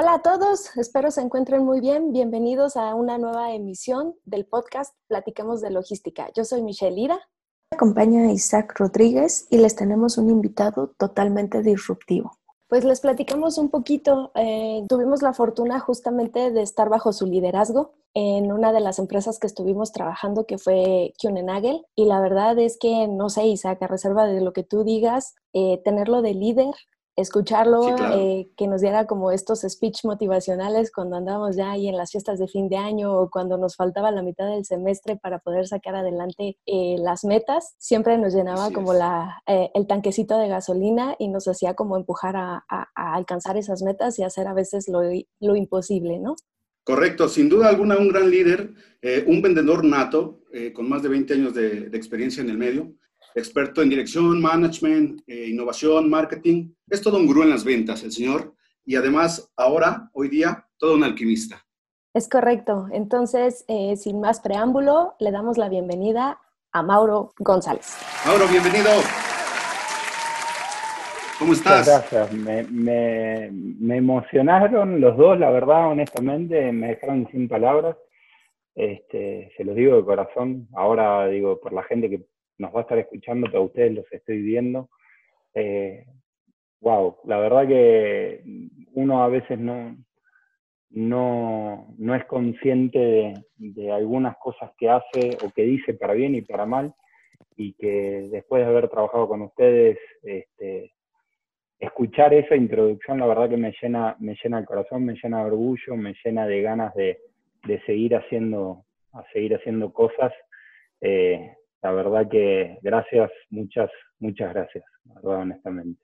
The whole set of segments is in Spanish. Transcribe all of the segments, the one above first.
Hola a todos, espero se encuentren muy bien. Bienvenidos a una nueva emisión del podcast Platiquemos de Logística. Yo soy Michelle Ira. Acompaña a Isaac Rodríguez y les tenemos un invitado totalmente disruptivo. Pues les platicamos un poquito. Eh, tuvimos la fortuna justamente de estar bajo su liderazgo en una de las empresas que estuvimos trabajando, que fue Kionenagel. Y la verdad es que, no sé, Isaac, a reserva de lo que tú digas, eh, tenerlo de líder escucharlo, eh, que nos diera como estos speech motivacionales cuando andábamos ya ahí en las fiestas de fin de año o cuando nos faltaba la mitad del semestre para poder sacar adelante eh, las metas, siempre nos llenaba como la, eh, el tanquecito de gasolina y nos hacía como empujar a, alcanzar esas metas y hacer a veces lo, lo, imposible, ¿no? Correcto, sin duda alguna un gran líder, un vendedor nato con más de 20 años de, de experiencia en el medio, experto en dirección, management, eh, innovación, marketing. Es todo un gurú en las ventas, el señor. Y además, ahora, hoy día, todo un alquimista. Es correcto. Entonces, eh, sin más preámbulo, le damos la bienvenida a Mauro González. Mauro, bienvenido. ¿Cómo estás? gracias. Me, me, emocionaron los dos, la verdad, honestamente, me dejaron sin palabras. Este, se los digo de corazón. Ahora digo, por la gente que nos va a estar escuchando, pero a ustedes los estoy viendo. wow, eh, la verdad que uno a veces no, no, no es consciente de, algunas cosas que hace o que dice para bien y para mal, y que después de haber trabajado con ustedes, este, escuchar esa introducción, la verdad que me llena, me llena el corazón, me llena de orgullo, me llena de ganas de, de seguir haciendo, a seguir haciendo cosas. Eh, la verdad que gracias, muchas, muchas gracias, honestamente.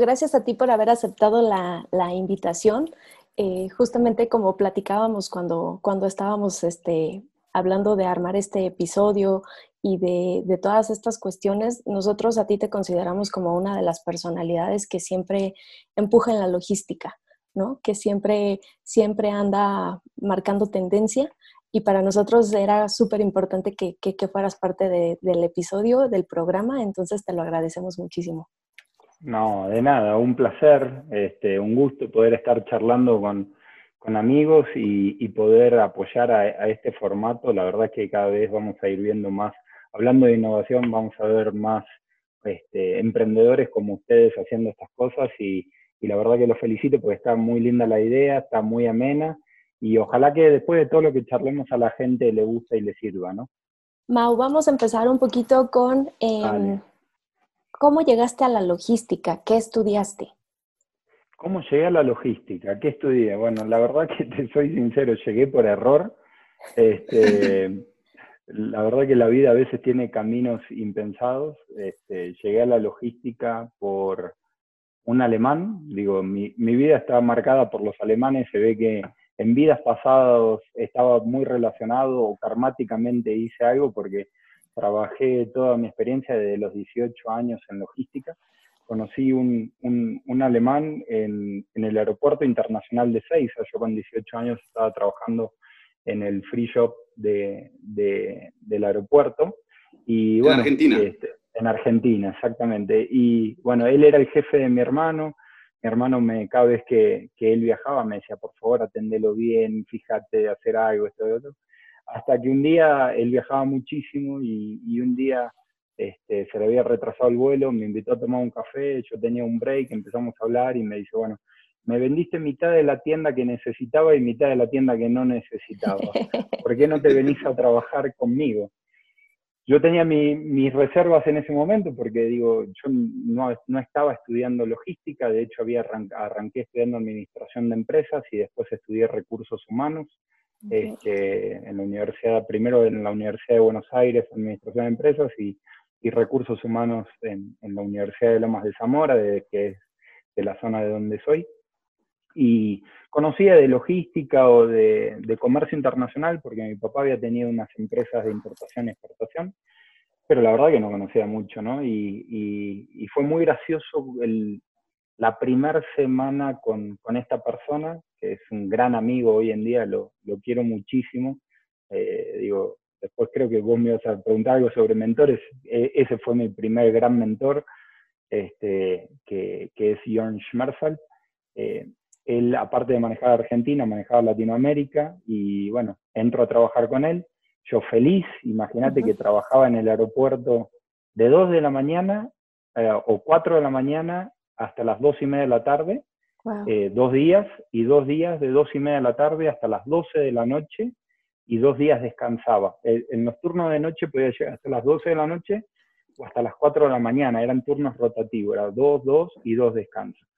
gracias a ti por haber aceptado la, invitación. Eh, justamente como platicábamos cuando, cuando estábamos este, hablando de armar este episodio y de, de, todas estas cuestiones, nosotros a ti te consideramos como una de las personalidades que siempre empuja en la logística, ¿no? Que siempre, siempre anda marcando tendencia y para nosotros era súper importante que, que, fueras parte del episodio, del programa, entonces te lo agradecemos muchísimo. No, de nada, un placer, este, un gusto poder estar charlando con, con amigos y, y, poder apoyar a, a, este formato. La verdad es que cada vez vamos a ir viendo más, hablando de innovación, vamos a ver más este, emprendedores como ustedes haciendo estas cosas y, y la verdad que los felicito porque está muy linda la idea, está muy amena y ojalá que después de todo lo que charlemos a la gente le guste y le sirva, ¿no? Mau, vamos a empezar un poquito con em, cómo llegaste a la logística, qué estudiaste. ¿Cómo llegué a la logística? ¿Qué estudié? Bueno, la verdad que te soy sincero, llegué por error. Este, la verdad que la vida a veces tiene caminos impensados. Este, llegué a la logística por un alemán. Digo, mi, mi vida está marcada por los alemanes. Se ve que en vidas pasadas estaba muy relacionado o karmáticamente hice algo porque trabajé toda mi experiencia desde los 18 años en logística. Conocí un, un, alemán en, en, el aeropuerto internacional de Seiza. Yo con 18 años estaba trabajando en el free shop de, de, del aeropuerto. Y, bueno, en Argentina. Este, en Argentina, exactamente. Y bueno, él era el jefe de mi hermano mi hermano me, cada vez que, él viajaba me decía, por favor, atendelo bien, fíjate hacer algo, esto y otro. Hasta que un día él viajaba muchísimo y, y un día este, se le había retrasado el vuelo, me invitó a tomar un café, yo tenía un break, empezamos a hablar y me dice, bueno, me vendiste mitad de la tienda que necesitaba y mitad de la tienda que no necesitaba. ¿Por qué no te venís a trabajar conmigo? Yo tenía mis reservas en ese momento porque digo, yo no, no, estaba estudiando logística, de hecho había arranqué estudiando administración de empresas y después estudié recursos humanos este, en la universidad, primero en la Universidad de Buenos Aires, administración de empresas y, y recursos humanos en, en, la Universidad de Lomas de Zamora, de, que es de la zona de donde soy. Y conocía de logística o de, comercio internacional porque mi papá había tenido unas empresas de importación y exportación, pero la verdad que no conocía mucho, ¿no? Y, fue muy gracioso la primera semana con, esta persona, que es un gran amigo hoy en día, lo, quiero muchísimo. Eh, digo, después creo que vos me ibas a preguntar algo sobre mentores. E, ese fue mi primer gran mentor, este, que, es Jörn Schmerzal. Eh, él, aparte de manejar Argentina, manejaba Latinoamérica y bueno, entro a trabajar con él. Yo feliz, imagínate que trabajaba en el aeropuerto de 2 de la mañana eh, o 4 de la mañana hasta las 2 y media de la tarde, eh, dos días, y dos días de 2 y media de la tarde hasta las 12 de la noche, y dos días descansaba. en los turnos de noche podía llegar hasta las 12 de la noche o hasta las 4 de la mañana, eran turnos rotativos, era 2, 2 y 2 descansos.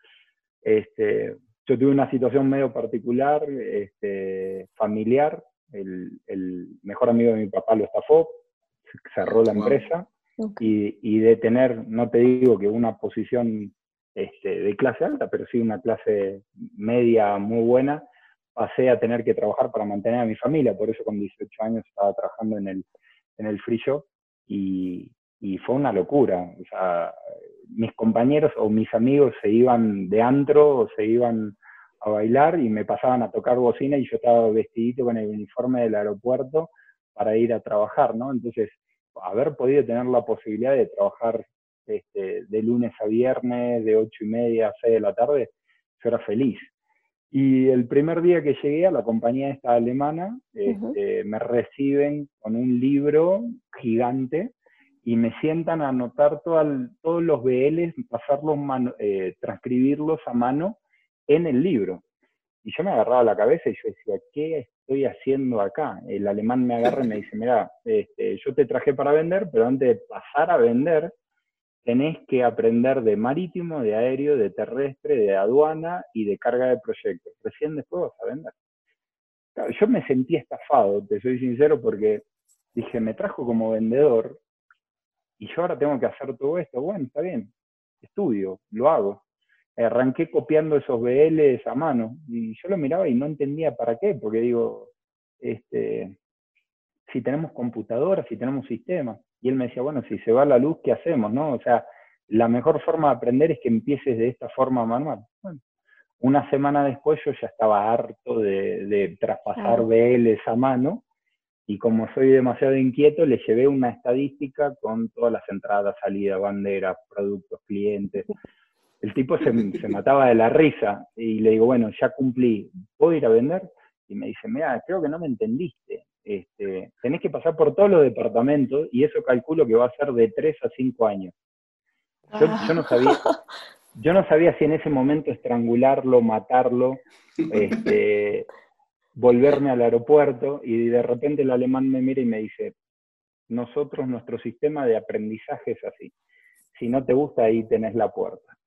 Este, yo tuve una situación medio particular, este, familiar, el, mejor amigo de mi papá lo estafó, cerró la empresa, y, y, de tener, no te digo que una posición este, de clase alta, pero sí una clase media muy buena, pasé a tener que trabajar para mantener a mi familia, por eso con 18 años estaba trabajando en el, en el free shop. Y, y fue una locura. O sea, mis compañeros o mis amigos se iban de antro o se iban a bailar y me pasaban a tocar bocina y yo estaba vestidito con el uniforme del aeropuerto para ir a trabajar, ¿no? Entonces, haber podido tener la posibilidad de trabajar este, de lunes a viernes, de ocho y media a seis de la tarde, yo era feliz. Y el primer día que llegué a la compañía esta alemana, este, me reciben con un libro gigante y me sientan a anotar todos los BLs, pasarlos, eh, transcribirlos a mano en el libro. Y yo me agarraba la cabeza y yo decía, ¿qué estoy haciendo acá? El alemán me agarra y me dice, mira, este, yo te traje para vender, pero antes de pasar a vender, tenés que aprender de marítimo, de aéreo, de terrestre, de aduana y de carga de proyectos. Recién después vas a vender. yo me sentí estafado, te soy sincero, porque dije, me trajo como vendedor y yo ahora tengo que hacer todo esto. Bueno, está bien, estudio, lo hago. Arranqué copiando esos BLs a mano y yo lo miraba y no entendía para qué, porque digo, este, si tenemos computadoras, si tenemos sistemas. Y él me decía, bueno, si se va la luz, ¿qué hacemos? ¿no? O sea, la mejor forma de aprender es que empieces de esta forma manual. Bueno, una semana después yo ya estaba harto de, de traspasar BLs a mano y como soy demasiado inquieto, le llevé una estadística con todas las entradas, salidas, banderas, productos, clientes. El tipo se, se, mataba de la risa y le digo, bueno, ya cumplí, ¿puedo ir a vender? Y me dice, mira, creo que no me entendiste. Este, tenés que pasar por todos los departamentos y eso calculo que va a ser de 3 a 5 años. Yo, yo, no sabía, yo no sabía si en ese momento estrangularlo, matarlo, este, volverme al aeropuerto y de repente el alemán me mira y me dice, nosotros, nuestro sistema de aprendizaje es así. Si no te gusta, ahí tenés la puerta.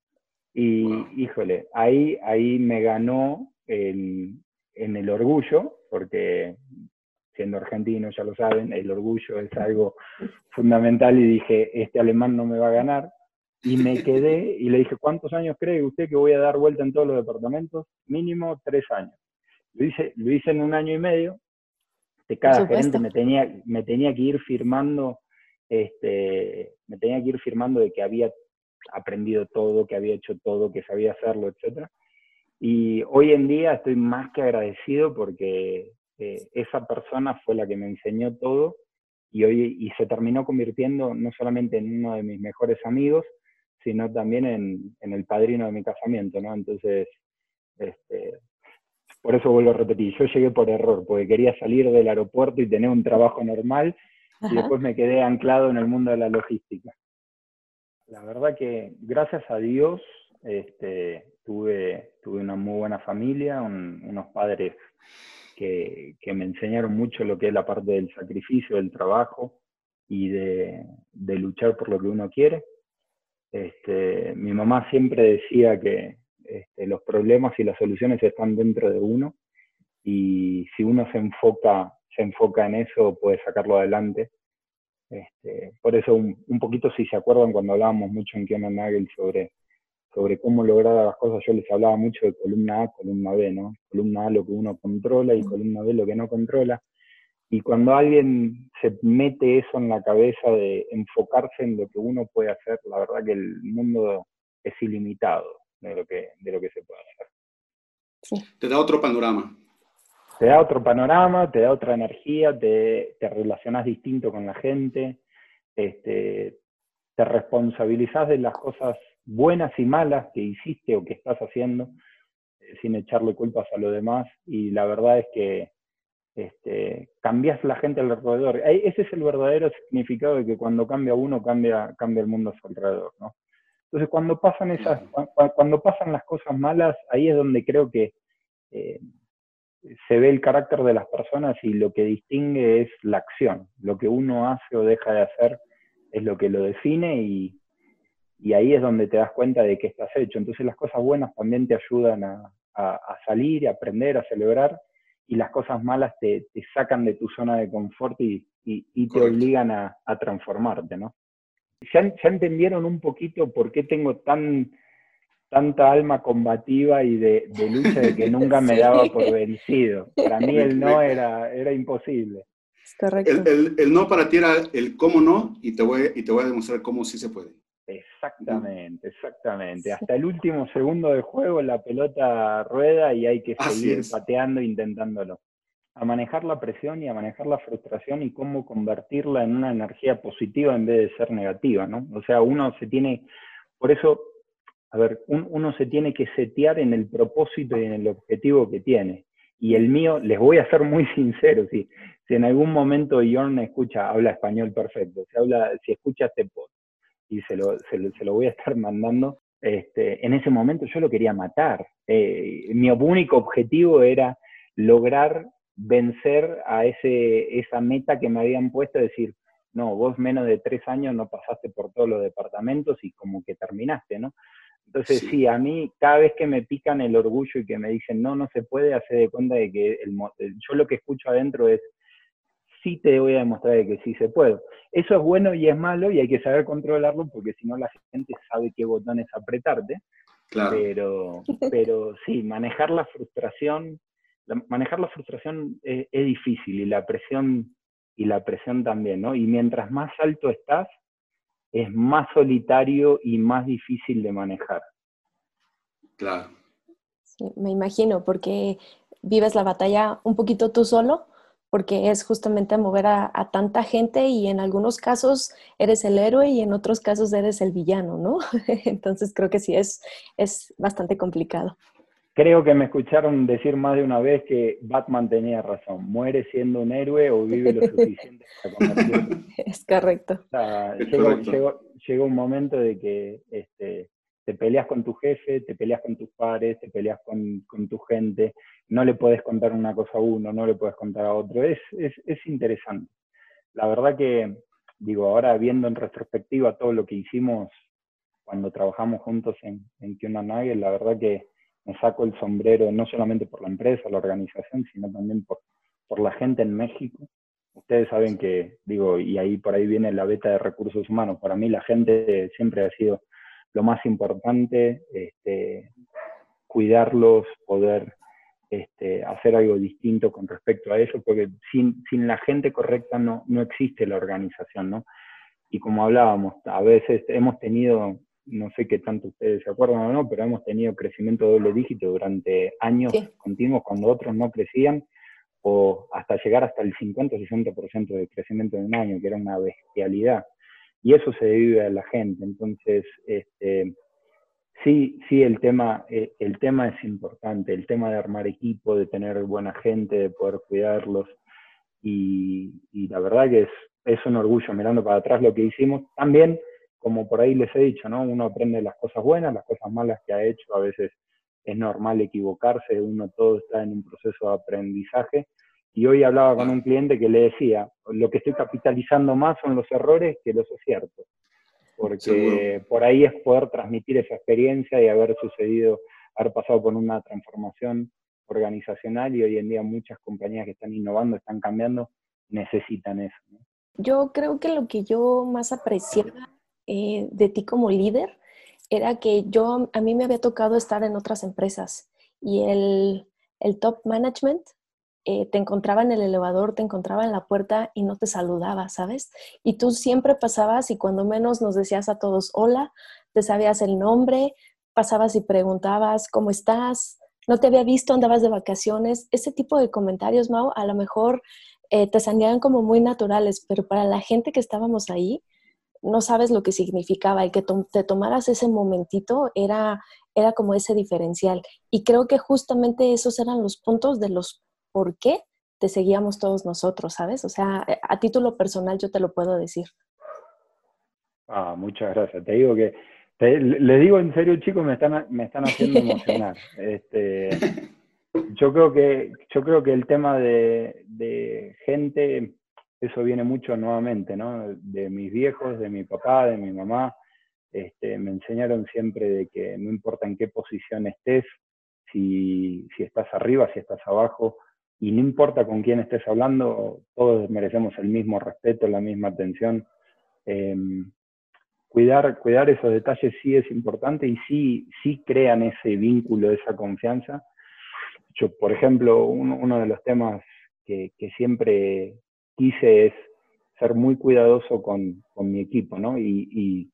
Y híjole, ahí, ahí me ganó en el orgullo, porque siendo argentino, ya lo saben, el orgullo es algo fundamental y dije, este alemán no me va a ganar. Y me quedé y le dije, ¿cuántos años cree usted que voy a dar vuelta en todos los departamentos? Mínimo tres años. Lo hice, lo hice en un año y medio. De cada gerente me tenía, me tenía que ir firmando, este, me tenía que ir firmando de que había aprendido todo, que había hecho todo, que sabía hacerlo, etc. Y hoy en día estoy más que agradecido porque eh, esa persona fue la que me enseñó todo y hoy y se terminó convirtiendo no solamente en uno de mis mejores amigos, sino también en, en el padrino de mi casamiento, ¿no? Entonces, este, por eso vuelvo a repetir, yo llegué por error, porque quería salir del aeropuerto y tener un trabajo normal y después me quedé anclado en el mundo de la logística. La verdad que gracias a Dios este, tuve, tuve una muy buena familia, unos padres que, que, me enseñaron mucho lo que es la parte del sacrificio, del trabajo y de, de luchar por lo que uno quiere. Este, mi mamá siempre decía que, este, los problemas y las soluciones están dentro de uno y si uno se enfoca, se enfoca en eso, puede sacarlo adelante. Este, por eso un, poquito, si se acuerdan, cuando hablábamos mucho en Kiana Nagel sobre sobre cómo lograr las cosas, yo les hablaba mucho de columna A, columna B, ¿no? Columna A lo que uno controla y columna B lo que no controla. Y cuando alguien se mete eso en la cabeza de enfocarse en lo que uno puede hacer, la verdad que el mundo es ilimitado de lo que, de lo que se puede hacer. Te da otro panorama. Te da otro panorama, te da otra energía, te, te relacionas distinto con la gente, este, te responsabilizas de las cosas buenas y malas que hiciste o que estás haciendo, eh, sin echarle culpas a los demás. Y la verdad es que este, cambias la gente alrededor. Ese es el verdadero significado de que cuando cambia uno, cambia, cambia el mundo a su alrededor. ¿no? Entonces, cuando pasan, esas, cuando pasan las cosas malas, ahí es donde creo que eh, se ve el carácter de las personas y lo que distingue es la acción. Lo que uno hace o deja de hacer es lo que lo define y, y ahí es donde te das cuenta de que estás hecho. Entonces las cosas buenas también te ayudan a, a, salir, a aprender, a celebrar, y las cosas malas te, te sacan de tu zona de confort y, y, te obligan a, a, transformarte, ¿no? ¿Ya, ¿Ya, entendieron un poquito por qué tengo tan tanta alma combativa y de, de lucha de que nunca me daba por vencido? Para mí el no era, era imposible. Correcto. El, el, el, no para ti era el cómo no y te voy, y te voy a demostrar cómo sí se puede. Exactamente, exactamente. Hasta el último segundo de juego la pelota rueda y hay que seguir pateando, intentándolo. A manejar la presión y a manejar la frustración y cómo convertirla en una energía positiva en vez de ser negativa, ¿no? O sea, uno se tiene, por eso, a ver, uno se tiene que setear en el propósito y en el objetivo que tiene. Y el mío, les voy a ser muy sincero, si, si en algún momento Jorn escucha, habla español perfecto, si, habla, si escucha este post y se lo, se lo, voy a estar mandando, este, en ese momento yo lo quería matar. Eh, mi único objetivo era lograr vencer a ese, esa meta que me habían puesto, decir, no, vos menos de tres años no pasaste por todos los departamentos y como que terminaste, ¿no? Entonces, sí. a mí cada vez que me pican el orgullo y que me dicen, no, no se puede, hacer de cuenta de que el, yo lo que escucho adentro es, sí te voy a demostrar que sí se puede. Eso es bueno y es malo y hay que saber controlarlo porque si no la gente sabe qué botones apretarte. Claro. Pero, pero sí, manejar la frustración, manejar la frustración es, es, difícil y la presión y la presión también, ¿no? Y mientras más alto estás, es más solitario y más difícil de manejar. Claro. Sí, me imagino, porque vives la batalla un poquito tú solo, porque es justamente mover a, a, tanta gente y en algunos casos eres el héroe y en otros casos eres el villano, ¿no? Entonces creo que sí es, es bastante complicado. Creo que me escucharon decir más de una vez que Batman tenía razón, muere siendo un héroe o vive lo suficiente para convertirlo. Es correcto. O sea, llegó, llegó, llegó, un momento de que este, te peleas con tu jefe, te peleas con tus pares, te peleas con, con, tu gente, no le puedes contar una cosa a uno, no le puedes contar a otro. Es, es, es interesante. La verdad que, digo, ahora viendo en retrospectiva todo lo que hicimos cuando trabajamos juntos en, en Nagel, la verdad que me saco el sombrero no solamente por la empresa, la organización, sino también por, por la gente en México. Ustedes saben que, digo, y ahí por ahí viene la beta de recursos humanos. Para mí la gente siempre ha sido lo más importante, este, cuidarlos, poder este, hacer algo distinto con respecto a eso, porque sin, sin la gente correcta no, no existe la organización, ¿no? Y como hablábamos, a veces hemos tenido, no sé qué tanto ustedes se acuerdan o no, pero hemos tenido crecimiento doble dígito durante años sí. continuos cuando otros no crecían, o hasta llegar hasta el 50-60% de crecimiento en un año, que era una bestialidad y eso se debe a la gente. Entonces, este, sí, sí, el tema, eh, el tema es importante, el tema de armar equipo, de tener buena gente, de poder cuidarlos. Y, y la verdad que es, es un orgullo mirando para atrás lo que hicimos. También, como por ahí les he dicho, ¿no? Uno aprende las cosas buenas, las cosas malas que ha hecho, a veces es normal equivocarse, uno todo está en un proceso de aprendizaje y hoy hablaba con un cliente que le decía, lo que estoy capitalizando más son los errores que los aciertos. Porque Seguro. por ahí es poder transmitir esa experiencia y haber sucedido, haber pasado por una transformación organizacional y hoy en día muchas compañías que están innovando, están cambiando, necesitan eso. ¿no? Yo creo que lo que yo más apreciaba eh, de ti como líder era que yo, a mí me había tocado estar en otras empresas y el, el top management eh, te encontraba en el elevador, te encontraba en la puerta y no te saludaba, ¿sabes? Y tú siempre pasabas y cuando menos nos decías a todos hola, te sabías el nombre, pasabas y preguntabas cómo estás, no te había visto, andabas de vacaciones. Ese tipo de comentarios, Mau, a lo mejor eh, te salían como muy naturales, pero para la gente que estábamos ahí, no sabes lo que significaba y que te tomaras ese momentito era, era como ese diferencial. Y creo que justamente esos eran los puntos de los por qué te seguíamos todos nosotros, ¿sabes? O sea, eh, a título personal yo te lo puedo decir. Ah, muchas gracias. Te digo que, le digo en serio, chicos, me están, me están haciendo emocionar. Este, yo creo que, yo creo que el tema de, de gente, eso viene mucho nuevamente, ¿no? De mis viejos, de mi papá, de mi mamá. Este, me enseñaron siempre de que no importa en qué posición estés, si, si estás arriba, si estás abajo, y no importa con quién estés hablando, todos merecemos el mismo respeto, la misma atención. Em, cuidar, cuidar esos detalles sí es importante y sí, sí crean ese vínculo, esa confianza. Yo, por ejemplo, uno, de los temas que, siempre quise es ser muy cuidadoso con, mi equipo, ¿no? Y,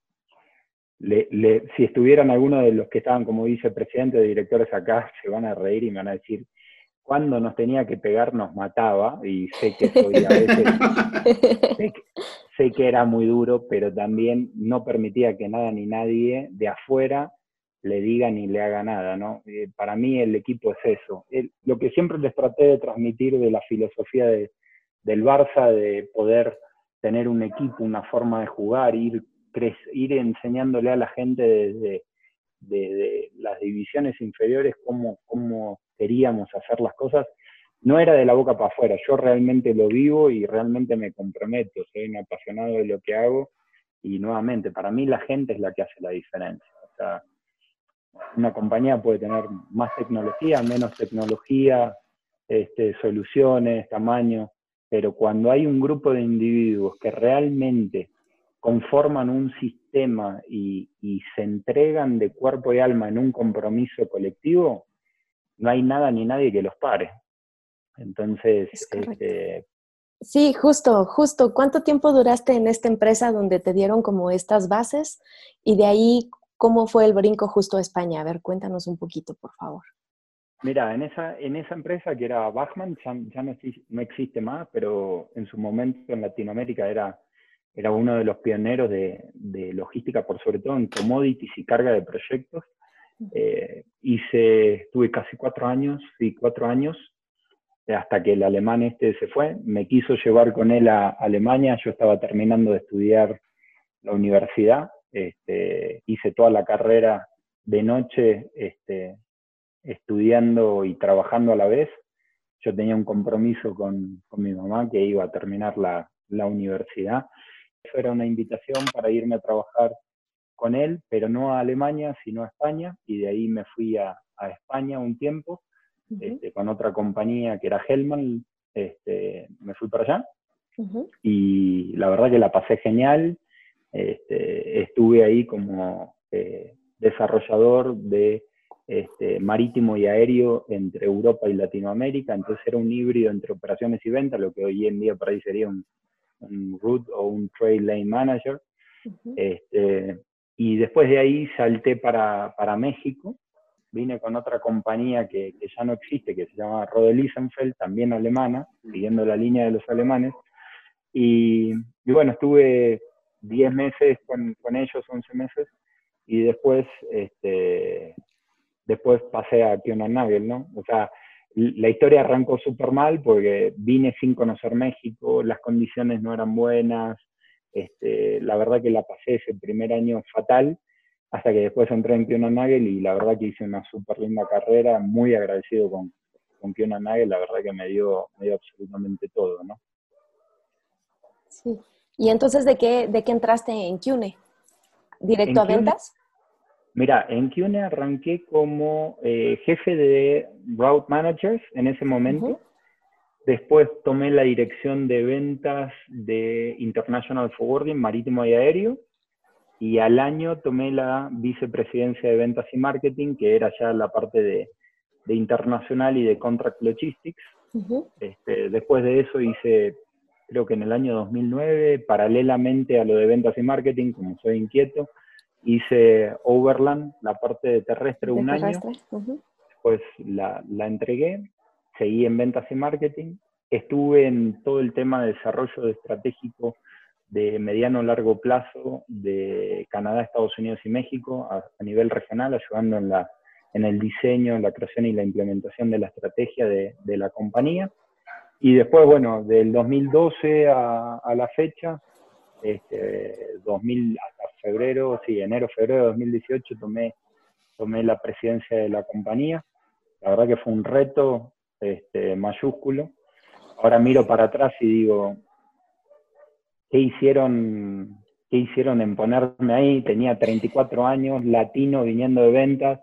si estuvieran algunos de los que estaban como vicepresidente de directores acá, se van a reír y me van a decir, cuando nos tenía que pegar nos mataba y sé que a veces, sé, que, era muy duro, pero también no permitía que nada ni nadie de afuera le diga ni le haga nada, ¿no? Eh, para mí el equipo es eso. lo que siempre les traté de transmitir de la filosofía de, del Barça, de poder tener un equipo, una forma de jugar, ir, ir enseñándole a la gente desde de, las divisiones inferiores cómo, cómo queríamos hacer las cosas, no era de la boca para afuera, yo realmente lo vivo y realmente me comprometo, soy un apasionado de lo que hago y nuevamente, para mí la gente es la que hace la diferencia. O sea, una compañía puede tener más tecnología, menos tecnología, este, soluciones, tamaño, pero cuando hay un grupo de individuos que realmente conforman un sistema y, se entregan de cuerpo y alma en un compromiso colectivo, no hay nada ni nadie que los pare. Entonces, este, sí, justo, justo. ¿Cuánto tiempo duraste en esta empresa donde te dieron como estas bases? Y de ahí, ¿cómo fue el brinco justo a España? A ver, cuéntanos un poquito, por favor. Mira, en esa, en esa empresa que era Bachman, ya, no, no, existe más, pero en su momento en Latinoamérica era era uno de los pioneros de, logística, por sobre todo en commodities y carga de proyectos. Eh, hice, estuve casi cuatro años, sí, cuatro años, hasta que el alemán este se fue. Me quiso llevar con él a Alemania, yo estaba terminando de estudiar la universidad, este, hice toda la carrera de noche este, estudiando y trabajando a la vez. Yo tenía un compromiso con, mi mamá que iba a terminar la, la universidad. Era una invitación para irme a trabajar con él, pero no a Alemania, sino a España, y de ahí me fui a, España un tiempo, este, con otra compañía que era Hellman, este, me fui para allá, y la verdad que la pasé genial, este, estuve ahí como eh, desarrollador de este, marítimo y aéreo entre Europa y Latinoamérica, entonces era un híbrido entre operaciones y ventas, lo que hoy en día para ahí sería un, un root o un trade lane manager. este, y después de ahí salté para, para México, vine con otra compañía que, que, ya no existe, que se llama Rodelisenfeld, también alemana, siguiendo la línea de los alemanes. Y, y bueno, estuve 10 meses con, con, ellos, 11 meses, y después, este, después pasé a Kiona Nagel, ¿no? O sea, la historia arrancó súper mal porque vine sin conocer México, las condiciones no eran buenas, este, la verdad que la pasé ese primer año fatal, hasta que después entré en Kiona Nagel y la verdad que hice una súper linda carrera, muy agradecido con, con Kiona Nagel, la verdad que me dio, me dio absolutamente todo, ¿no? Sí. ¿Y entonces de qué, de qué entraste en Kione? ¿Directo a ventas? Mira, en QNE arranqué como eh, jefe de Route Managers en ese momento. Después tomé la dirección de ventas de International Forwarding, marítimo y aéreo. y al año tomé la vicepresidencia de ventas y marketing, que era ya la parte de, internacional y de contract logistics. Este, después de eso hice, creo que en el año 2009, paralelamente a lo de ventas y marketing, como soy inquieto, hice Overland, la parte de terrestre, un año. Después la, la entregué, seguí en ventas y marketing. Estuve en todo el tema de desarrollo estratégico de mediano largo plazo de Canadá, Estados Unidos y México a, nivel regional, ayudando en, la, en el diseño, la creación y la implementación de la estrategia de, de la compañía. Y después, bueno, del 2012 a, a la fecha, este, 2000 hasta febrero, sí, enero, febrero de 2018 tomé, tomé la presidencia de la compañía. La verdad que fue un reto este, mayúsculo. Ahora miro para atrás y digo, ¿qué hicieron, qué hicieron en ponerme ahí? Tenía 34 años, latino, viniendo de ventas.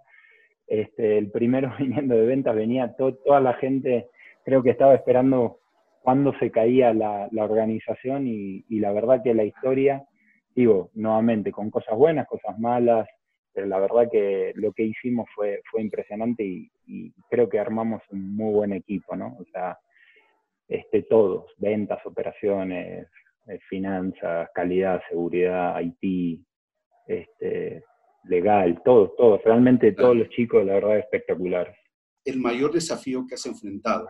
Este, el primero viniendo de ventas venía toda la gente, creo que estaba esperando cuándo se caía la, organización y, la verdad que la historia, digo, nuevamente, con cosas buenas, cosas malas, pero la verdad que lo que hicimos fue, fue impresionante y, y creo que armamos un muy buen equipo, ¿no? O sea, este, todos, ventas, operaciones, eh, finanzas, calidad, seguridad, IT, este, legal, todos, todos, realmente todos los chicos, la verdad, espectacular. El mayor desafío que has enfrentado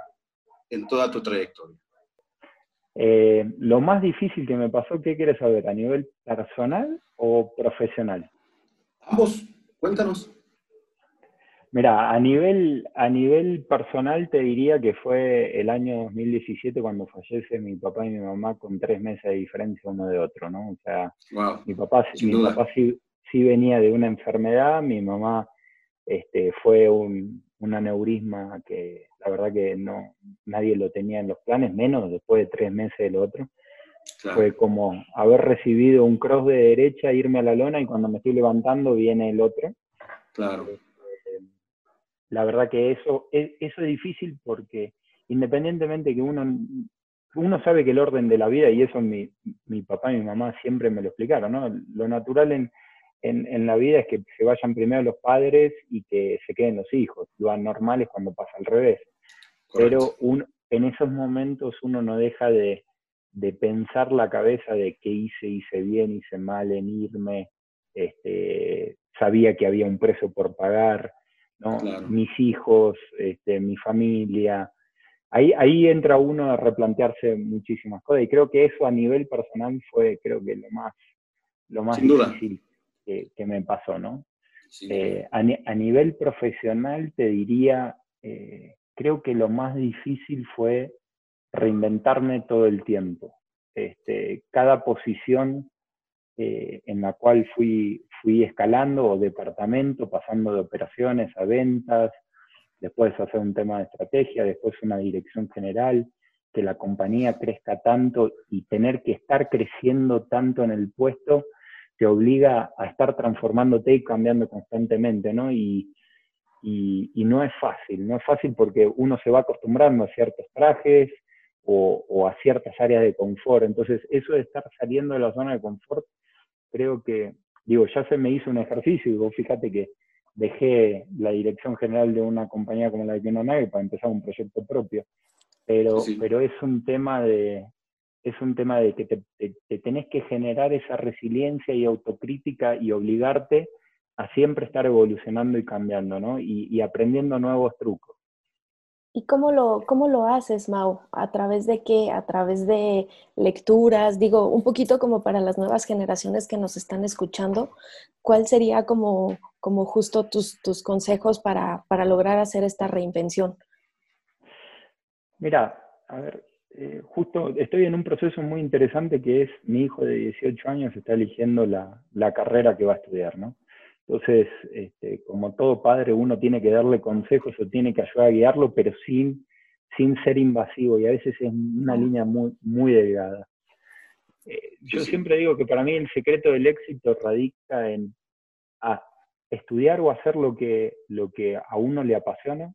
en toda tu trayectoria. Eh, lo más difícil que me pasó, ¿qué quieres saber? ¿A nivel personal o profesional? Ambos, cuéntanos. Mira, a nivel, a nivel personal te diría que fue el año 2017 cuando fallece mi papá y mi mamá con tres meses de diferencia uno de otro, ¿no? O sea, mi papá, mi papá sí, sí, venía de una enfermedad, mi mamá este, fue un, un aneurisma que la verdad que no nadie lo tenía en los planes, menos después de tres meses del otro. Fue como haber recibido un cross de derecha, irme a la lona y cuando me estoy levantando viene el otro. Claro la verdad que eso, e, eso es difícil porque independientemente que uno, uno sabe que el orden de la vida, y eso mi, mi papá y mi mamá siempre me lo explicaron, ¿no? Lo natural en, en, la vida es que se vayan primero los padres y que se queden los hijos. Lo anormal es cuando pasa al revés. Pero un, en esos momentos uno no deja de, de, pensar la cabeza de qué hice, hice bien, hice mal en irme, este, sabía que había un precio por pagar, mis hijos, este, mi familia. Ahí, ahí entra uno a replantearse muchísimas cosas y creo que eso a nivel personal fue creo que lo más, lo más difícil que, me pasó, ¿no? Eh, a, nivel profesional te diría, eh, creo que lo más difícil fue reinventarme todo el tiempo. Este, cada posición eh, en la cual fui, fui escalando o departamento, pasando de operaciones a ventas, después hacer un tema de estrategia, después una dirección general, que la compañía crezca tanto y tener que estar creciendo tanto en el puesto te obliga a estar transformándote y cambiando constantemente, ¿no? Y, y, no es fácil, no es fácil porque uno se va acostumbrando a ciertos trajes o, o, a ciertas áreas de confort. Entonces, eso de estar saliendo de la zona de confort creo que, digo, ya se me hizo un ejercicio, y vos fíjate que dejé la dirección general de una compañía como la de Nave para empezar un proyecto propio, pero, pero es un tema de es un tema de que te, tenés que generar esa resiliencia y autocrítica y obligarte a siempre estar evolucionando y cambiando, ¿no? y aprendiendo nuevos trucos. ¿Y cómo lo, cómo lo haces, Mau? ¿A través de qué? ¿A través de lecturas? Digo, un poquito como para las nuevas generaciones que nos están escuchando, ¿cuál sería como, como justo tus, tus consejos para, para lograr hacer esta reinvención? Mira, a ver, eh, justo estoy en un proceso muy interesante que es mi hijo de 18 años está eligiendo la, la carrera que va a estudiar, ¿no? Entonces, este, como todo padre, uno tiene que darle consejos o tiene que ayudar a guiarlo, pero sin, sin ser invasivo y a veces es una línea muy, muy delgada. Eh, yo siempre digo que para mí el secreto del éxito radica en estudiar o hacer lo que, lo que a uno le apasiona,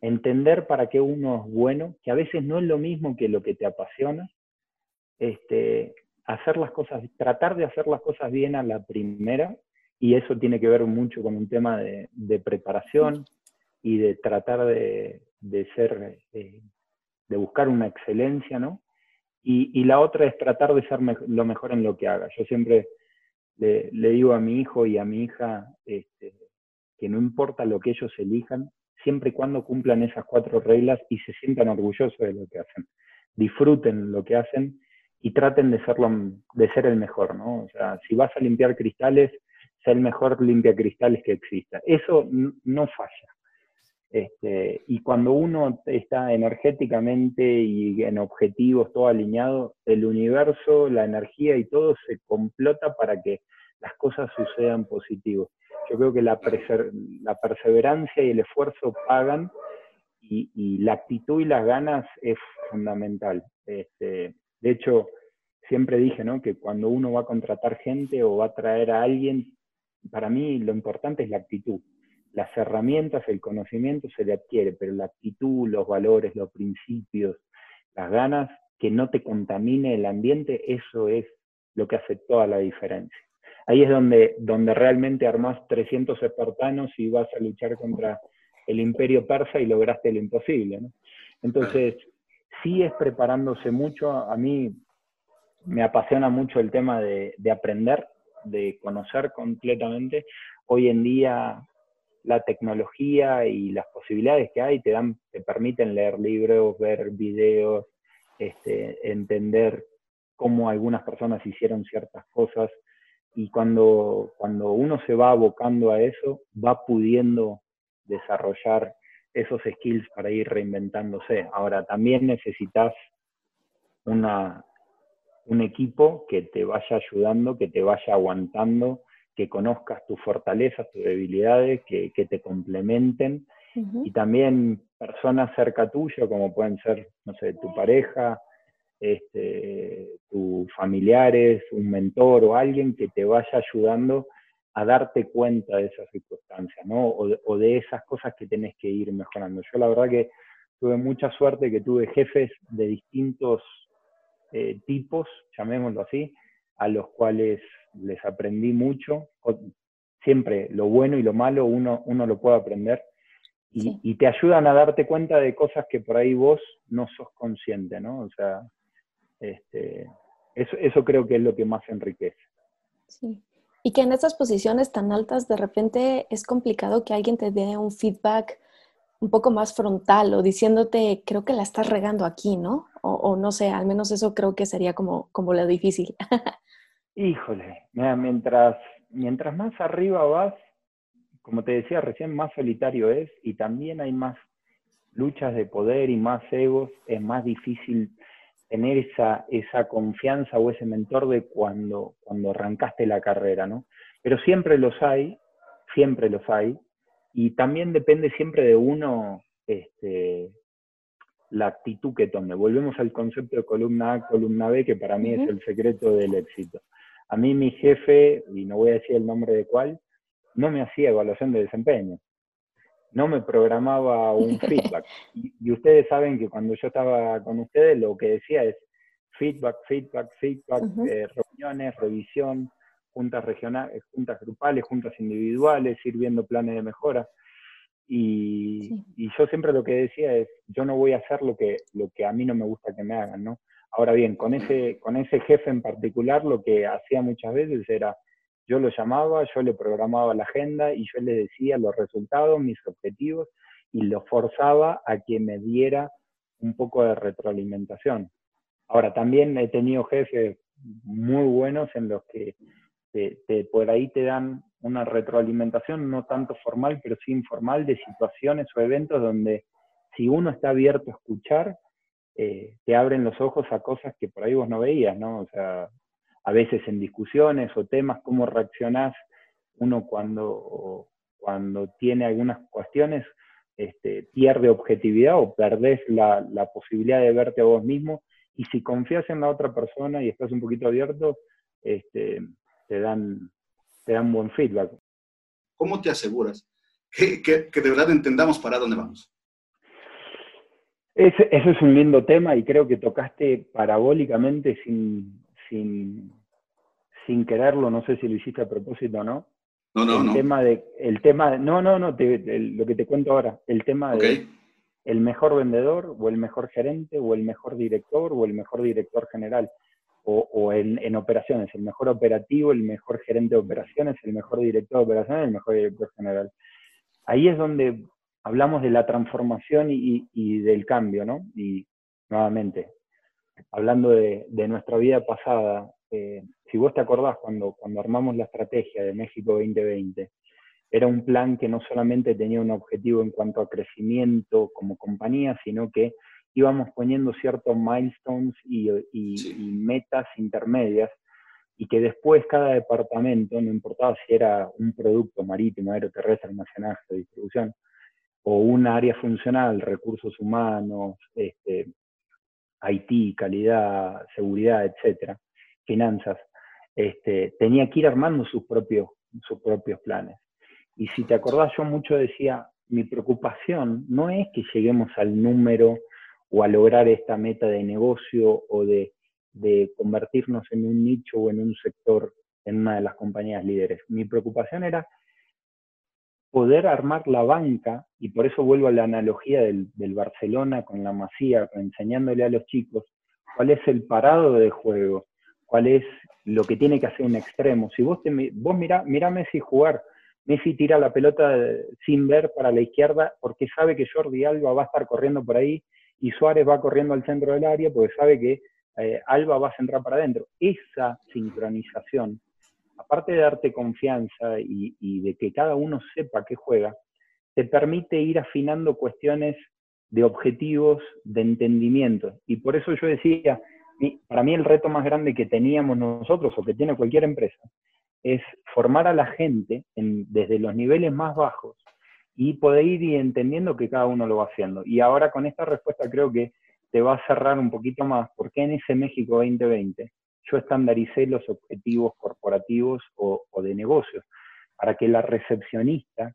entender para qué uno es bueno, que a veces no es lo mismo que lo que te apasiona, este, hacer las cosas, tratar de hacer las cosas bien a la primera, y eso tiene que ver mucho con un tema de, preparación y de tratar de, ser, eh, de buscar una excelencia, ¿no? Y, la otra es tratar de ser lo mejor en lo que haga. Yo siempre le, digo a mi hijo y a mi hija este, que no importa lo que ellos elijan, siempre y cuando cumplan esas cuatro reglas y se sientan orgullosos de lo que hacen. Disfruten lo que hacen y traten de, ser el mejor, ¿no? O sea, si vas a limpiar cristales, sea el mejor limpia cristales que exista. Eso no falla. Este, y cuando uno está energéticamente y en objetivos todo alineado, el universo, la energía y todo se complota para que las cosas sucedan positivos. Yo creo que la, la perseverancia y el esfuerzo pagan y, la actitud y las ganas es fundamental. Este, de hecho, siempre dije ¿no? que cuando uno va a contratar gente o va a traer a alguien, para mí lo importante es la actitud las herramientas, el conocimiento se le adquiere, pero la actitud, los valores, los principios, las ganas, que no te contamine el ambiente, eso es lo que hace toda la diferencia. Ahí es donde, donde realmente armás 300 espartanos y vas a luchar contra el imperio persa y lograste lo imposible. Entonces, sí es preparándose mucho. A mí me apasiona mucho el tema de, de aprender, de conocer completamente. Hoy en día la tecnología y las posibilidades que hay te dan, te permiten leer libros, ver videos, este, entender cómo algunas personas hicieron ciertas cosas. Y cuando, cuando uno se va abocando a eso, va pudiendo desarrollar esos skills para ir reinventándose. Ahora, también necesitas una, un equipo que te vaya ayudando, que te vaya aguantando que conozcas tus fortalezas, tus debilidades, que, te complementen. Y también personas cerca tuyo, como pueden ser, no sé, tu pareja, este, tus familiares, un mentor o alguien que te vaya ayudando a darte cuenta de esas circunstancias, ¿no? O, de esas cosas que tenés que ir mejorando. Yo la verdad que tuve mucha suerte que tuve jefes de distintos eh, tipos, llamémoslo así, a los cuales les aprendí mucho. Siempre lo bueno y lo malo uno, uno lo puede aprender. Y, te ayudan a darte cuenta de cosas que por ahí vos no sos consciente, ¿no? O sea, este, eso, eso creo que es lo que más enriquece. Sí. Y que en estas posiciones tan altas de repente es complicado que alguien te dé un feedback un poco más frontal o diciéndote, creo que la estás regando aquí, ¿no? O, o no sé, al menos eso creo que sería como, como lo difícil. Híjole, mientras, mientras más arriba vas, como te decía recién, más solitario es y también hay más luchas de poder y más egos, es más difícil tener esa, esa confianza o ese mentor de cuando, cuando arrancaste la carrera, ¿no? Pero siempre los hay, siempre los hay, y también depende siempre de uno este, la actitud que tome. Volvemos al concepto de columna A, columna B, que para mí es el secreto del éxito. A mí mi jefe, y no voy a decir el nombre de cuál, no me hacía evaluación de desempeño, no me programaba un feedback. Y, ustedes saben que cuando yo estaba con ustedes lo que decía es feedback, feedback, feedback, eh, reuniones, revisión, juntas regionales, juntas grupales, juntas individuales, ir viendo planes de mejora. Y, y, yo siempre lo que decía es, yo no voy a hacer lo que, lo que a mí no me gusta que me hagan, ¿no? Ahora bien, con ese, con ese jefe en particular lo que hacía muchas veces era, yo lo llamaba, yo le programaba la agenda y yo le decía los resultados, mis objetivos y lo forzaba a que me diera un poco de retroalimentación. Ahora, también he tenido jefes muy buenos en los que por ahí te dan una retroalimentación no tanto formal, pero sí informal de situaciones o eventos donde si uno está abierto a escuchar, eh, te abren los ojos a cosas que por ahí vos no veías, ¿no? O sea, a veces en discusiones o temas, cómo reaccionás uno cuando, cuando tiene algunas cuestiones, este, pierde objetividad o perdés la, la, posibilidad de verte a vos mismo. Y si confías en la otra persona y estás un poquito abierto, este, te, dan, te dan buen feedback. ¿Cómo te aseguras que, que, que de verdad entendamos para dónde vamos? Ese, es un lindo tema y creo que tocaste parabólicamente sin, sin, sin quererlo, no sé si lo hiciste a propósito o no. No, no, el no. Tema de, el tema, no, no, no, lo que te cuento ahora, el tema de el mejor vendedor o el mejor gerente o el mejor director o el mejor director general o, o en, en, operaciones, el mejor operativo, el mejor gerente de operaciones, el mejor director de operaciones, el mejor director general. Ahí es donde hablamos de la transformación y, y del cambio, ¿no? Y nuevamente, hablando de, de nuestra vida pasada, eh, si vos te acordás cuando, cuando armamos la estrategia de México 2020, era un plan que no solamente tenía un objetivo en cuanto a crecimiento como compañía, sino que íbamos poniendo ciertos milestones y, y, sí. y, metas intermedias y que después cada departamento, no importaba si era un producto marítimo, aeroterrestre, almacenaje, distribución, o un área funcional, recursos humanos, este, IT, calidad, seguridad, etcétera, finanzas, este, tenía que ir armando sus propios, sus propios planes. Y si te acordás, yo mucho decía, mi preocupación no es que lleguemos al número o a lograr esta meta de negocio o de convertirnos en un nicho o en un sector en una de las compañías líderes. Mi preocupación era poder armar la banca, y por eso vuelvo a la analogía del, del, Barcelona con la Masía, enseñándole a los chicos cuál es el parado de juego, cuál es lo que tiene que hacer un extremo. Si vos, te, vos mirá, mirá a Messi jugar, Messi tira la pelota sin ver para la izquierda porque sabe que Jordi Alba va a estar corriendo por ahí y Suárez va corriendo al centro del área porque sabe que eh, Alba va a centrar para adentro. Esa sincronización aparte de darte confianza y, de que cada uno sepa qué juega, te permite ir afinando cuestiones de objetivos, de entendimiento. Y por eso yo decía, para mí el reto más grande que teníamos nosotros o que tiene cualquier empresa es formar a la gente en, desde los niveles más bajos y poder ir entendiendo que cada uno lo va haciendo. Y ahora con esta respuesta creo que te va a cerrar un poquito más, porque en ese México 2020 yo estandaricé los objetivos corporativos o, o, de negocios para que la recepcionista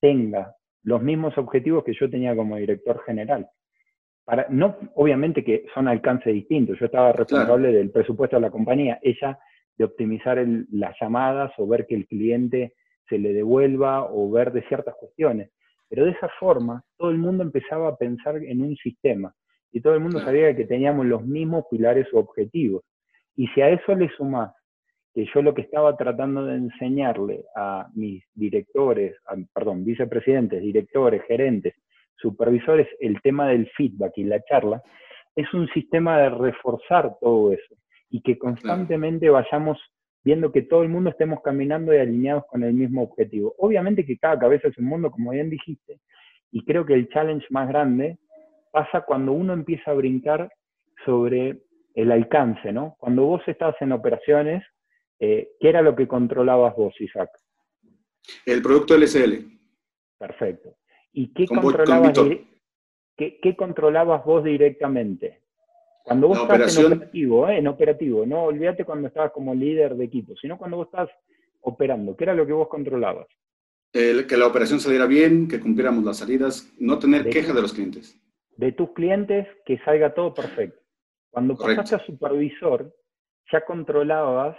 tenga los mismos objetivos que yo tenía como director general. Para, no, obviamente que son alcances distintos. Yo estaba responsable claro. del presupuesto de la compañía, ella de optimizar el, las llamadas o ver que el cliente se le devuelva o ver de ciertas cuestiones. Pero de esa forma, todo el mundo empezaba a pensar en un sistema y todo el mundo claro. sabía que teníamos los mismos pilares o objetivos. Y si a eso le sumás que yo lo que estaba tratando de enseñarle a mis directores, a, perdón, vicepresidentes, directores, gerentes, supervisores, el tema del feedback y la charla, es un sistema de reforzar todo eso y que constantemente vayamos viendo que todo el mundo estemos caminando y alineados con el mismo objetivo. Obviamente que cada cabeza es un mundo, como bien dijiste, y creo que el challenge más grande pasa cuando uno empieza a brincar sobre el alcance, ¿no? Cuando vos estabas en operaciones, eh, ¿qué era lo que controlabas vos, Isaac? El producto LSL. Perfecto. ¿Y qué, controlabas, qué, qué controlabas vos directamente? Cuando vos la estás operación, en operativo, ¿eh? en operativo, no olvídate cuando estabas como líder de equipo, sino cuando vos estás operando, ¿qué era lo que vos controlabas? El, que la operación saliera bien, que cumpliéramos las salidas, no tener De- queja de los clientes. De tus clientes, que salga todo perfecto. Cuando Correcto. pasaste a supervisor, ya controlabas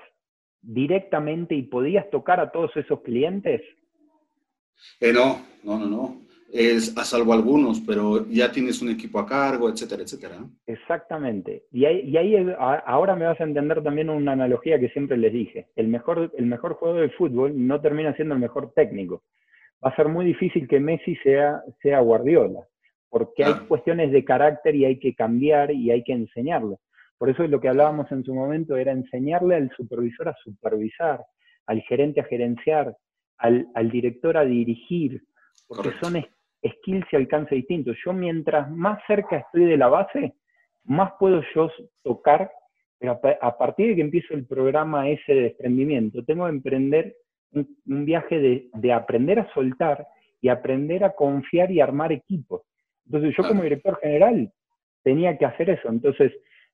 directamente y podías tocar a todos esos clientes. Eh, no, no, no, no. Es a salvo algunos, pero ya tienes un equipo a cargo, etcétera, etcétera. Exactamente. Y ahí, y ahí a- ahora me vas a entender también una analogía que siempre les dije. El mejor, el mejor jugador de fútbol no termina siendo el mejor técnico. Va a ser muy difícil que Messi sea, sea Guardiola, porque hay cuestiones de carácter y hay que cambiar y hay que enseñarle. Por eso lo que hablábamos en su momento era enseñarle al supervisor a supervisar, al gerente a gerenciar, al, al director a dirigir, porque Correcto. son skills y alcance distintos. Yo mientras más cerca estoy de la base, más puedo yo tocar, pero a, pa- a partir de que empiezo el programa ese de desprendimiento, tengo que emprender un, un viaje de, de aprender a soltar y aprender a confiar y armar equipos. Entonces yo como director general tenía que hacer eso. Entonces,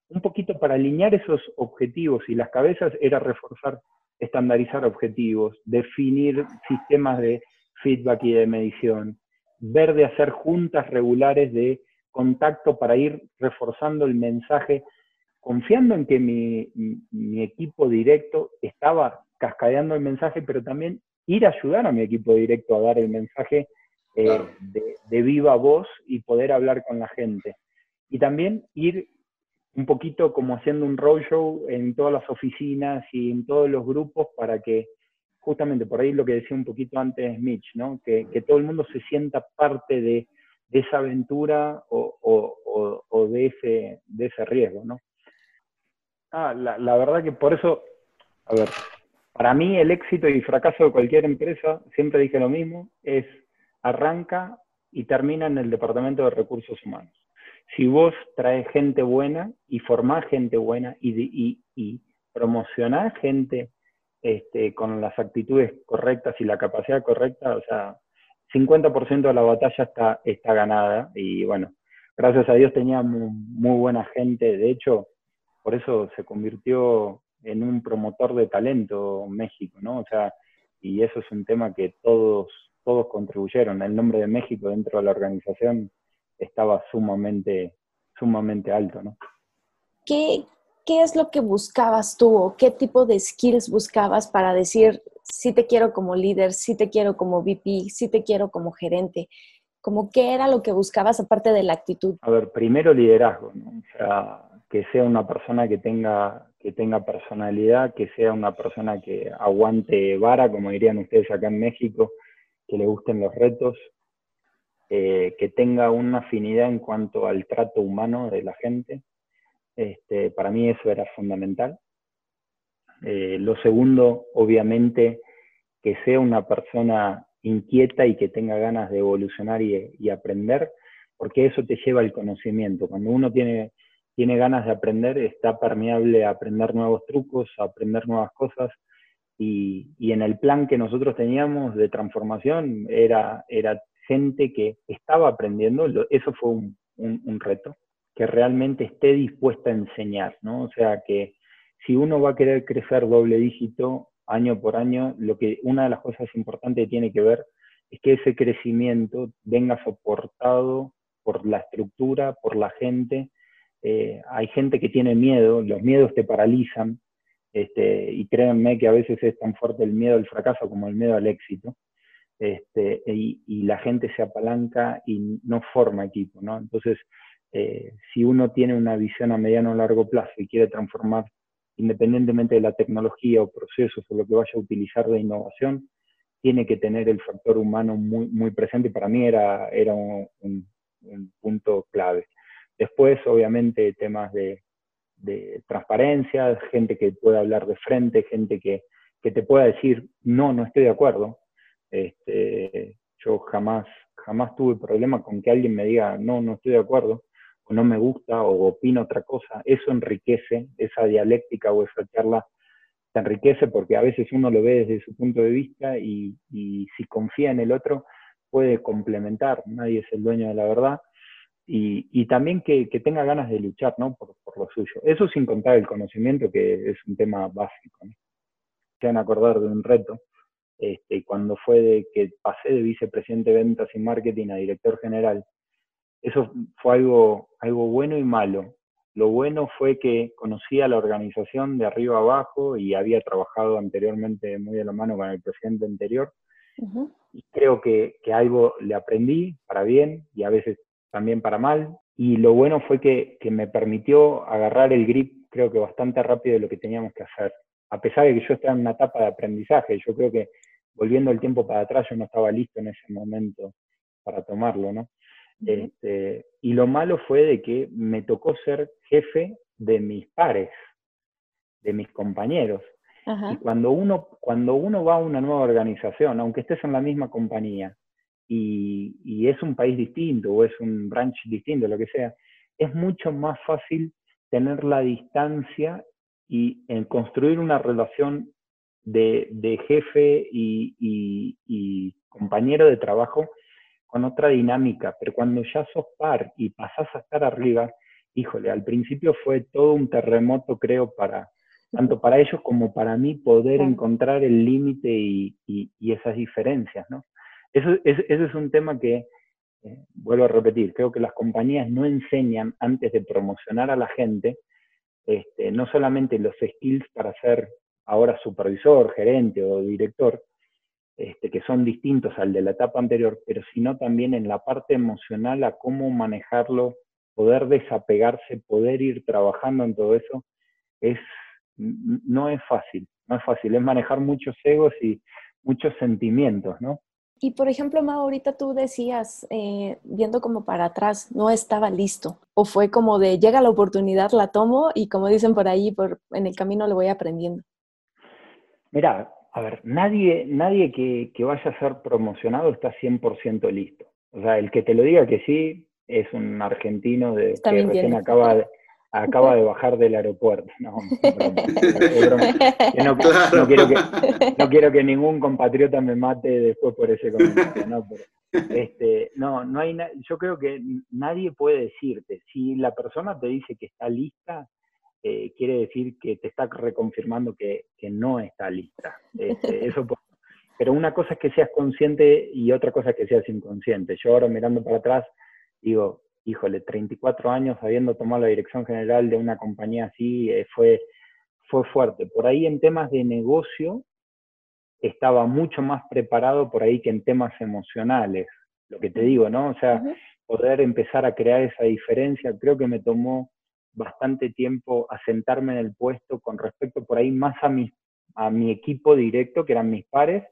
un poquito para alinear esos objetivos y las cabezas era reforzar, estandarizar objetivos, definir sistemas de feedback y de medición, ver de hacer juntas regulares de contacto para ir reforzando el mensaje. confiando en que mi, mi, equipo directo estaba cascadeando el mensaje, pero también ir a ayudar a mi equipo directo a dar el mensaje eh, de, de, viva voz y poder hablar con la gente. Y también ir un poquito como haciendo un roadshow en todas las oficinas y en todos los grupos para que justamente por ahí lo que decía un poquito antes Mitch, ¿no? que, que todo el mundo se sienta parte de, de esa aventura o, o, o, de, ese, de ese riesgo. ¿no? Ah, la, la verdad que por eso, a ver, para mí el éxito y fracaso de cualquier empresa, siempre dije lo mismo, es arranca y termina en el departamento de recursos humanos. Si vos traes gente buena y formás gente buena y, y, promocionás gente este, con las actitudes correctas y la capacidad correcta, o sea, 50% de la batalla está, está ganada. Y bueno, gracias a Dios teníamos muy, buena gente, de hecho, por eso se convirtió en un promotor de talento México, ¿no? O sea, y eso es un tema que todos, todos contribuyeron. El nombre de México dentro de la organización estaba sumamente, sumamente alto, ¿no? ¿Qué, ¿Qué es lo que buscabas tú o qué tipo de skills buscabas para decir, sí te quiero como líder, sí te quiero como VP, sí te quiero como gerente? ¿Cómo qué era lo que buscabas aparte de la actitud? A ver, primero liderazgo, ¿no? O sea, que sea una persona que tenga, que tenga personalidad, que sea una persona que aguante vara, como dirían ustedes acá en México, que le gusten los retos, eh, que tenga una afinidad en cuanto al trato humano de la gente. Este, para mí eso era fundamental. Eh, lo segundo, obviamente, que sea una persona inquieta y que tenga ganas de evolucionar y, aprender, porque eso te lleva al conocimiento. Cuando uno tiene, tiene ganas de aprender, está permeable a aprender nuevos trucos, a aprender nuevas cosas. Y, en el plan que nosotros teníamos de transformación era, era gente que estaba aprendiendo, eso fue un, reto, que realmente esté dispuesta a enseñar, ¿no? O sea, que si uno va a querer crecer doble dígito año por año, lo que una de las cosas importantes que tiene que ver es que ese crecimiento venga soportado por la estructura, por la gente. Eh, hay gente que tiene miedo, los miedos te paralizan, este, y créanme que a veces es tan fuerte el miedo al fracaso como el miedo al éxito este, y, la gente se apalanca y no forma equipo, ¿no? Entonces, eh, si uno tiene una visión a mediano o largo plazo y quiere transformar, independientemente de la tecnología o procesos o lo que vaya a utilizar de innovación, tiene que tener el factor humano muy, muy presente para mí era, era un, punto clave. Después, obviamente, temas de, de, transparencia, gente que pueda hablar de frente, gente que, que te pueda decir, no, no estoy de acuerdo, este, yo jamás, jamás tuve problema con que alguien me diga, no, no estoy de acuerdo, o no me gusta, o opino otra cosa. Eso enriquece, esa dialéctica o esa charla te enriquece porque a veces uno lo ve desde su punto de vista y, si confía en el otro puede complementar, nadie es el dueño de la verdad. Y, también que, tenga ganas de luchar ¿no? por, lo suyo. Eso sin contar el conocimiento, que es un tema básico. ¿no? Se van a acordar de un reto este, cuando fue de que pasé de vicepresidente de ventas y marketing a director general, eso fue algo, algo bueno y malo. Lo bueno fue que conocía la organización de arriba abajo y había trabajado anteriormente muy de la mano con el presidente anterior. Y creo que, que, algo le aprendí para bien y a veces también para mal. Y lo bueno fue que, que me permitió agarrar el grip, creo que bastante rápido de lo que teníamos que hacer. A pesar de que yo estaba en una etapa de aprendizaje, yo creo que volviendo el tiempo para atrás, yo no estaba listo en ese momento para tomarlo, ¿no? Este, y lo malo fue de que me tocó ser jefe de mis pares, de mis compañeros. Y cuando uno, cuando uno va a una nueva organización, aunque estés en la misma compañía, y, y, es un país distinto o es un branch distinto, lo que sea, es mucho más fácil tener la distancia y en construir una relación de, jefe y, compañero de trabajo con otra dinámica, pero cuando ya sos par y pasás a estar arriba, híjole, al principio fue todo un terremoto, creo, para tanto para ellos como para mí poder encontrar el límite y, esas diferencias, ¿no? Eso, ese es un tema que, eh, vuelvo a repetir, creo que las compañías no enseñan antes de promocionar a la gente este, no solamente los skills para ser ahora supervisor, gerente o director, este, que son distintos al de la etapa anterior, pero sino también en la parte emocional a cómo manejarlo, poder desapegarse, poder ir trabajando en todo eso, es, no es fácil, no es fácil, es manejar muchos egos y muchos sentimientos, ¿no? Y por ejemplo, Mau, ahorita tú decías, eh, viendo como para atrás, no estaba listo. O fue como de, llega la oportunidad, la tomo y como dicen por ahí, por, en el camino lo voy aprendiendo. Mira, a ver, nadie, nadie que, que vaya a ser promocionado está 100% listo. O sea, el que te lo diga que sí es un argentino de, que recién acaba de, acaba de bajar del aeropuerto. No, no, quiero que, ningún compatriota me mate después por ese comentario. No, este, no, no hay yo creo que nadie puede decirte. Si la persona te dice que está lista, eh, quiere decir que te está reconfirmando que, que no está lista. Este, eso pero una cosa es que seas consciente y otra cosa es que seas inconsciente. Yo ahora mirando para atrás digo, híjole, 34 años habiendo tomado la dirección general de una compañía así, eh, fue, fue fuerte. Por ahí en temas de negocio estaba mucho más preparado por ahí que en temas emocionales, lo que te digo, ¿no? O sea, poder empezar a crear esa diferencia, creo que me tomó bastante tiempo asentarme en el puesto con respecto por ahí más a mi, a mi equipo directo, que eran mis pares,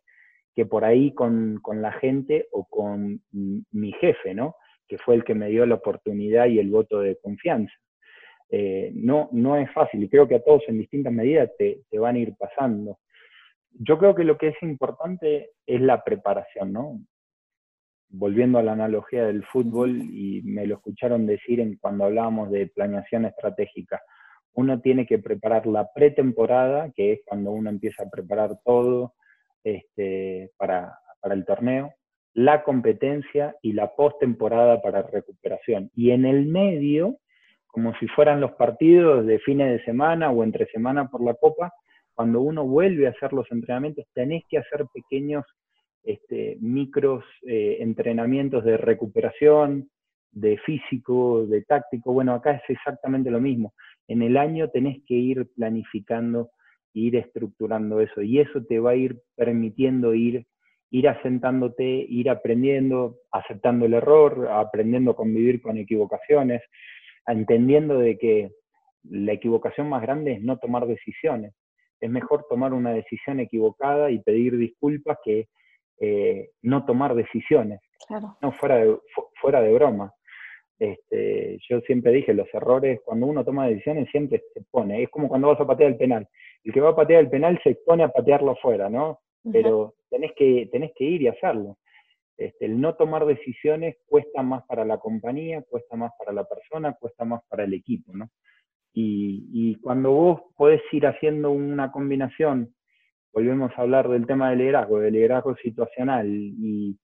que por ahí con, con la gente o con mi jefe, ¿no? Que fue el que me dio la oportunidad y el voto de confianza. Eh, no, no es fácil y creo que a todos en distintas medidas te, van a ir pasando. Yo creo que lo que es importante es la preparación, ¿no? Volviendo a la analogía del fútbol, y me lo escucharon decir en, cuando hablábamos de planeación estratégica, uno tiene que preparar la pretemporada, que es cuando uno empieza a preparar todo este, para el torneo, la competencia y la postemporada para recuperación. Y en el medio, como si fueran los partidos de fines de semana o entre semana por la Copa, cuando uno vuelve a hacer los entrenamientos, tenés que hacer pequeños este, micros eh, entrenamientos de recuperación, de físico, de táctico. Bueno, acá es exactamente lo mismo. En el año tenés que ir planificando, ir estructurando eso y eso te va a ir permitiendo ir ir asentándote, ir aprendiendo, aceptando el error, aprendiendo a convivir con equivocaciones, entendiendo de que la equivocación más grande es no tomar decisiones. Es mejor tomar una decisión equivocada y pedir disculpas que eh, no tomar decisiones. No, fuera de, fuera de broma. Este, yo siempre dije, los errores, cuando uno toma decisiones, siempre se pone. Es como cuando vas a patear el penal. El que va a patear el penal se expone a patearlo afuera, ¿no? Pero tenés que, tenés que ir y hacerlo. Este, el no tomar decisiones cuesta más para la compañía, cuesta más para la persona, cuesta más para el equipo, ¿no? Y, y cuando vos podés ir haciendo una combinación, volvemos a hablar del tema del liderazgo, del liderazgo situacional y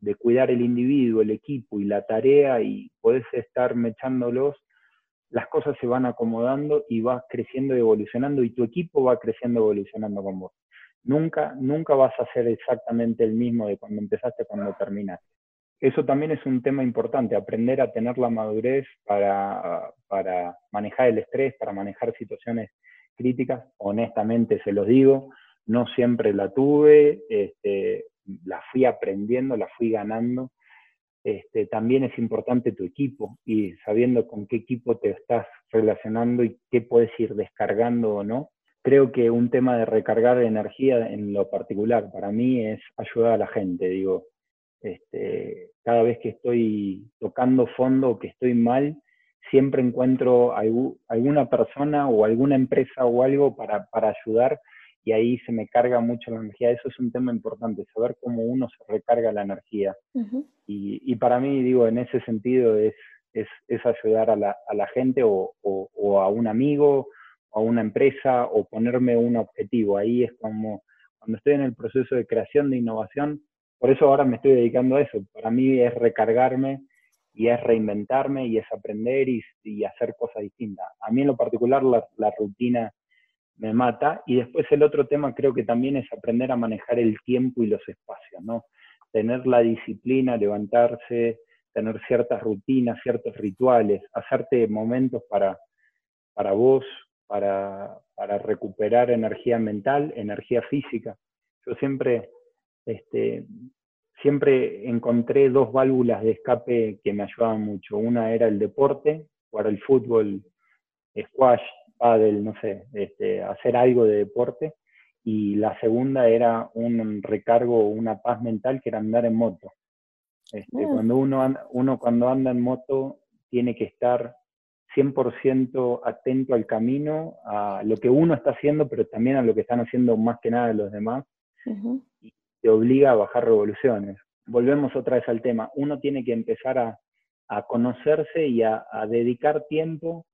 de cuidar el individuo, el equipo y la tarea y podés estar mechándolos, las cosas se van acomodando y vas creciendo y evolucionando y tu equipo va creciendo y evolucionando con vos nunca, nunca vas a ser exactamente el mismo de cuando empezaste cuando terminaste. Eso también es un tema importante, aprender a tener la madurez para, para manejar el estrés, para manejar situaciones críticas. Honestamente se los digo, no siempre la tuve, este, la fui aprendiendo, la fui ganando. Este, también es importante tu equipo y sabiendo con qué equipo te estás relacionando y qué puedes ir descargando o no creo que un tema de recargar energía en lo particular para mí es ayudar a la gente. Digo, este, cada vez que estoy tocando fondo, que estoy mal, siempre encuentro alguna persona o alguna empresa o algo para, para ayudar y ahí se me carga mucho la energía. Eso es un tema importante, saber cómo uno se recarga la energía. y, y, para mí, digo, en ese sentido es, es, es ayudar a la, a la gente o, o, o, a un amigo a una empresa o ponerme un objetivo. Ahí es como cuando estoy en el proceso de creación de innovación, por eso ahora me estoy dedicando a eso. Para mí es recargarme y es reinventarme y es aprender y, hacer cosas distintas. A mí en lo particular la, la, rutina me mata y después el otro tema creo que también es aprender a manejar el tiempo y los espacios, ¿no? Tener la disciplina, levantarse, tener ciertas rutinas, ciertos rituales, hacerte momentos para, para vos, para, para recuperar energía mental, energía física. Yo siempre, este, siempre encontré dos válvulas de escape que me ayudaban mucho. Una era el deporte, jugar el fútbol, squash, paddle, no sé, este, hacer algo de deporte. Y la segunda era un recargo, una paz mental, que era andar en moto. Este, mm. Cuando uno, uno cuando anda en moto tiene que estar 100% atento al camino, a lo que uno está haciendo, pero también a lo que están haciendo más que nada los demás, y te obliga a bajar revoluciones. Volvemos otra vez al tema, uno tiene que empezar a, conocerse y a, dedicar tiempo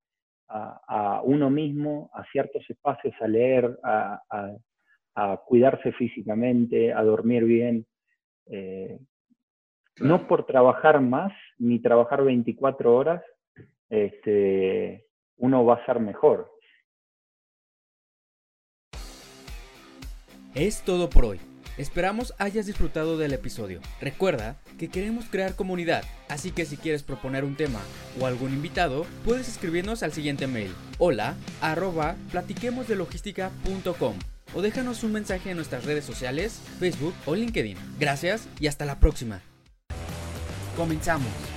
a, uno mismo, a ciertos espacios, a leer, a, cuidarse físicamente, a dormir bien. Eh, no por trabajar más, ni trabajar 24 horas, este, uno va a ser mejor. Es todo por hoy. Esperamos hayas disfrutado del episodio. Recuerda que queremos crear comunidad, así que si quieres proponer un tema o algún invitado, puedes escribirnos al siguiente mail: hola arroba platiquemosdelogística.com o déjanos un mensaje en nuestras redes sociales, Facebook o LinkedIn. Gracias y hasta la próxima. Comenzamos.